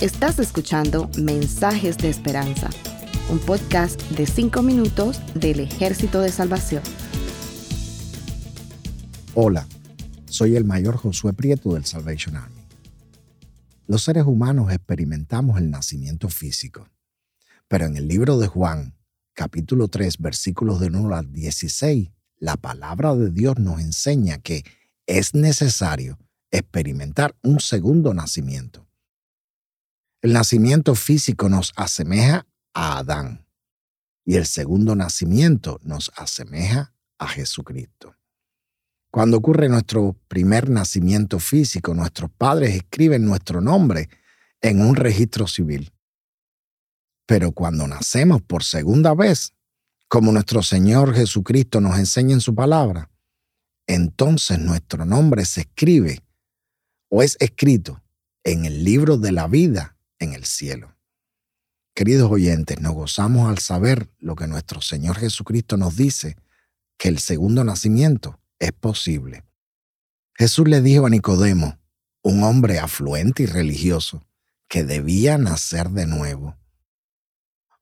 Estás escuchando Mensajes de Esperanza, un podcast de 5 minutos del Ejército de Salvación. Hola, soy el mayor Josué Prieto del Salvation Army. Los seres humanos experimentamos el nacimiento físico, pero en el libro de Juan, capítulo 3, versículos de 1 al 16, la palabra de Dios nos enseña que es necesario experimentar un segundo nacimiento. El nacimiento físico nos asemeja a Adán y el segundo nacimiento nos asemeja a Jesucristo. Cuando ocurre nuestro primer nacimiento físico, nuestros padres escriben nuestro nombre en un registro civil. Pero cuando nacemos por segunda vez, como nuestro Señor Jesucristo nos enseña en su palabra, entonces nuestro nombre se escribe o es escrito en el libro de la vida en el cielo. Queridos oyentes, nos gozamos al saber lo que nuestro Señor Jesucristo nos dice, que el segundo nacimiento es posible. Jesús le dijo a Nicodemo, un hombre afluente y religioso, que debía nacer de nuevo.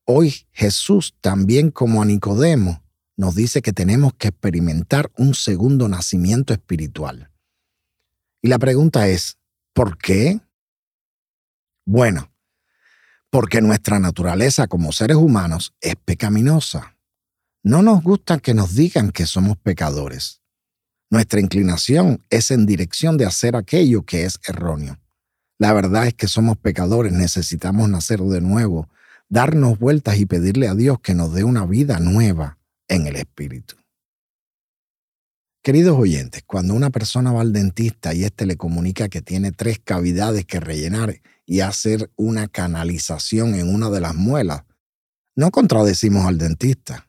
Hoy Jesús, también como a Nicodemo, nos dice que tenemos que experimentar un segundo nacimiento espiritual. Y la pregunta es, ¿por qué? Bueno, porque nuestra naturaleza como seres humanos es pecaminosa. No nos gusta que nos digan que somos pecadores. Nuestra inclinación es en dirección de hacer aquello que es erróneo. La verdad es que somos pecadores, necesitamos nacer de nuevo, darnos vueltas y pedirle a Dios que nos dé una vida nueva en el Espíritu. Queridos oyentes, cuando una persona va al dentista y éste le comunica que tiene tres cavidades que rellenar y hacer una canalización en una de las muelas, no contradecimos al dentista.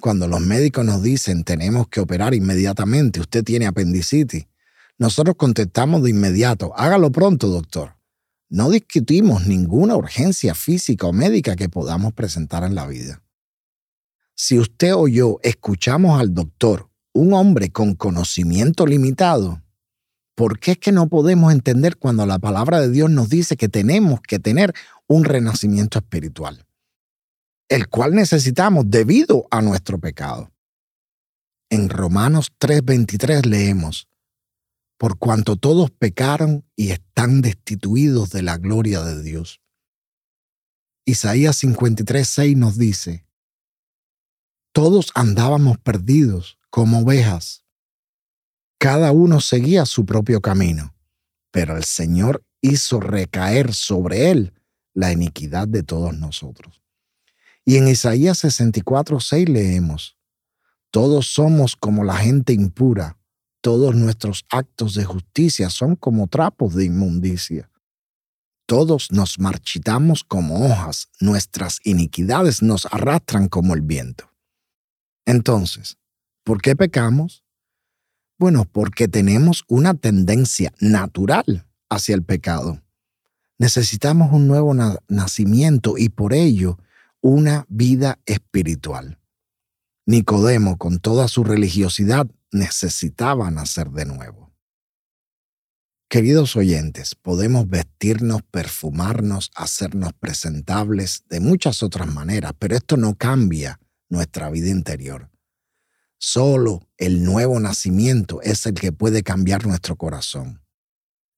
Cuando los médicos nos dicen tenemos que operar inmediatamente, usted tiene apendicitis, nosotros contestamos de inmediato, hágalo pronto, doctor. No discutimos ninguna urgencia física o médica que podamos presentar en la vida. Si usted o yo escuchamos al doctor, un hombre con conocimiento limitado, ¿por qué es que no podemos entender cuando la palabra de Dios nos dice que tenemos que tener un renacimiento espiritual? El cual necesitamos debido a nuestro pecado. En Romanos 3:23 leemos, por cuanto todos pecaron y están destituidos de la gloria de Dios. Isaías 53:6 nos dice, todos andábamos perdidos como ovejas. Cada uno seguía su propio camino, pero el Señor hizo recaer sobre él la iniquidad de todos nosotros. Y en Isaías 64, 6 leemos, Todos somos como la gente impura, todos nuestros actos de justicia son como trapos de inmundicia. Todos nos marchitamos como hojas, nuestras iniquidades nos arrastran como el viento. Entonces, ¿por qué pecamos? Bueno, porque tenemos una tendencia natural hacia el pecado. Necesitamos un nuevo nacimiento y por ello una vida espiritual. Nicodemo, con toda su religiosidad, necesitaba nacer de nuevo. Queridos oyentes, podemos vestirnos, perfumarnos, hacernos presentables de muchas otras maneras, pero esto no cambia nuestra vida interior. Solo el nuevo nacimiento es el que puede cambiar nuestro corazón.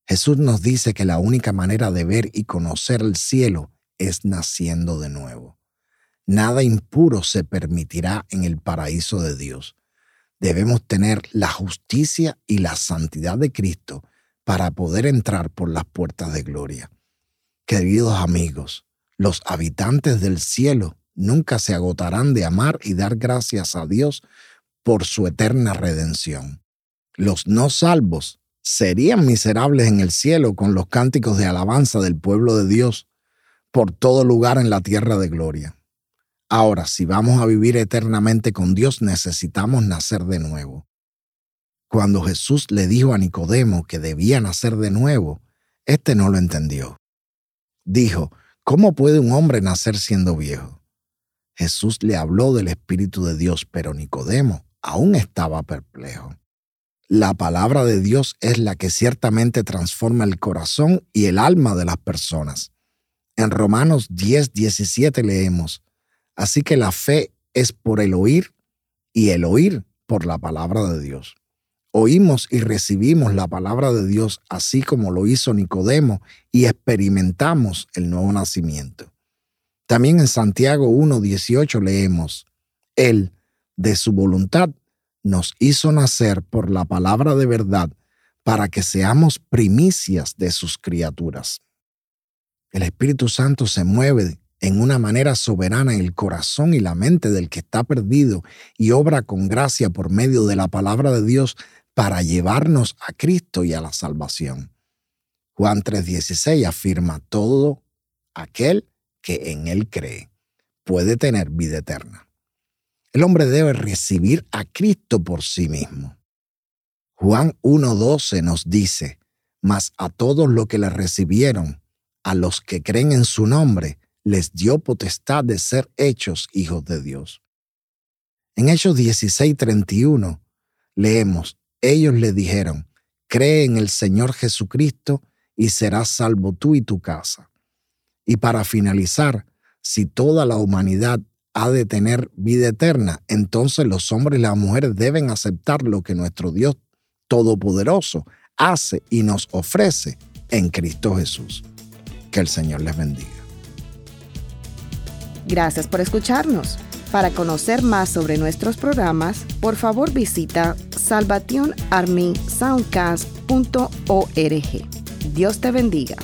Jesús nos dice que la única manera de ver y conocer el cielo es naciendo de nuevo. Nada impuro se permitirá en el paraíso de Dios. Debemos tener la justicia y la santidad de Cristo para poder entrar por las puertas de gloria. Queridos amigos, los habitantes del cielo nunca se agotarán de amar y dar gracias a Dios por su eterna redención. Los no salvos serían miserables en el cielo con los cánticos de alabanza del pueblo de Dios por todo lugar en la tierra de gloria. Ahora, si vamos a vivir eternamente con Dios, necesitamos nacer de nuevo. Cuando Jesús le dijo a Nicodemo que debía nacer de nuevo, éste no lo entendió. Dijo, ¿cómo puede un hombre nacer siendo viejo? Jesús le habló del Espíritu de Dios, pero Nicodemo aún estaba perplejo. La palabra de Dios es la que ciertamente transforma el corazón y el alma de las personas. En Romanos 10, 17 leemos, Así que la fe es por el oír y el oír por la palabra de Dios. Oímos y recibimos la palabra de Dios así como lo hizo Nicodemo y experimentamos el nuevo nacimiento. También en Santiago 1.18 leemos, Él, de su voluntad, nos hizo nacer por la palabra de verdad para que seamos primicias de sus criaturas. El Espíritu Santo se mueve en una manera soberana en el corazón y la mente del que está perdido y obra con gracia por medio de la palabra de Dios para llevarnos a Cristo y a la salvación. Juan 3:16 afirma, todo aquel que en Él cree puede tener vida eterna. El hombre debe recibir a Cristo por sí mismo. Juan 1:12 nos dice, mas a todos los que le recibieron, a los que creen en su nombre, les dio potestad de ser hechos hijos de Dios. En Hechos 16:31 leemos, ellos le dijeron, cree en el Señor Jesucristo y serás salvo tú y tu casa. Y para finalizar, si toda la humanidad ha de tener vida eterna, entonces los hombres y las mujeres deben aceptar lo que nuestro Dios Todopoderoso hace y nos ofrece en Cristo Jesús. Que el Señor les bendiga. Gracias por escucharnos. Para conocer más sobre nuestros programas, por favor visita salvationarmysoundcast.org. Dios te bendiga.